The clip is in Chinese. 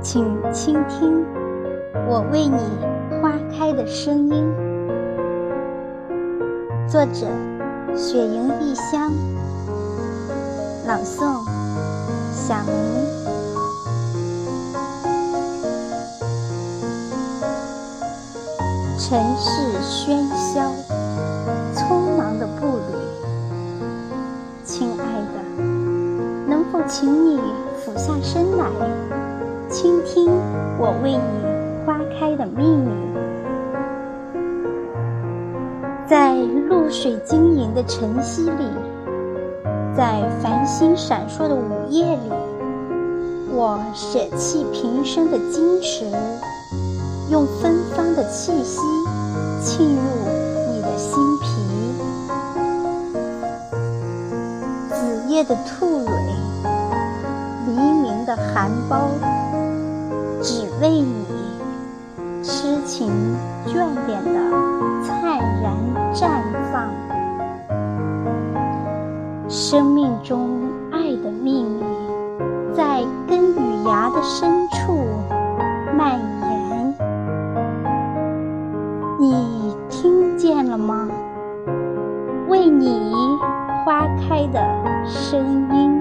请倾听我为你花开的声音。作者：雪莹异香，朗诵：小明。尘世喧嚣，匆忙的步履，亲爱的，能否请你俯下身来？倾听我为你花开的秘密，在露水晶莹的晨曦里，在繁星闪烁的午夜里，我舍弃平生的矜持，用芬芳的气息沁入你的心脾。子夜的兔蕊，黎明的含苞。为你痴情眷恋的灿然绽放，生命中爱的秘密在根与芽的深处蔓延。你听见了吗？为你花开的声音。